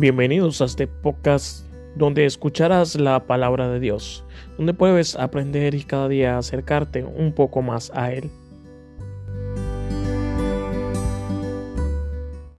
Bienvenidos a este podcast donde escucharás la palabra de Dios, donde puedes aprender y cada día acercarte un poco más a Él.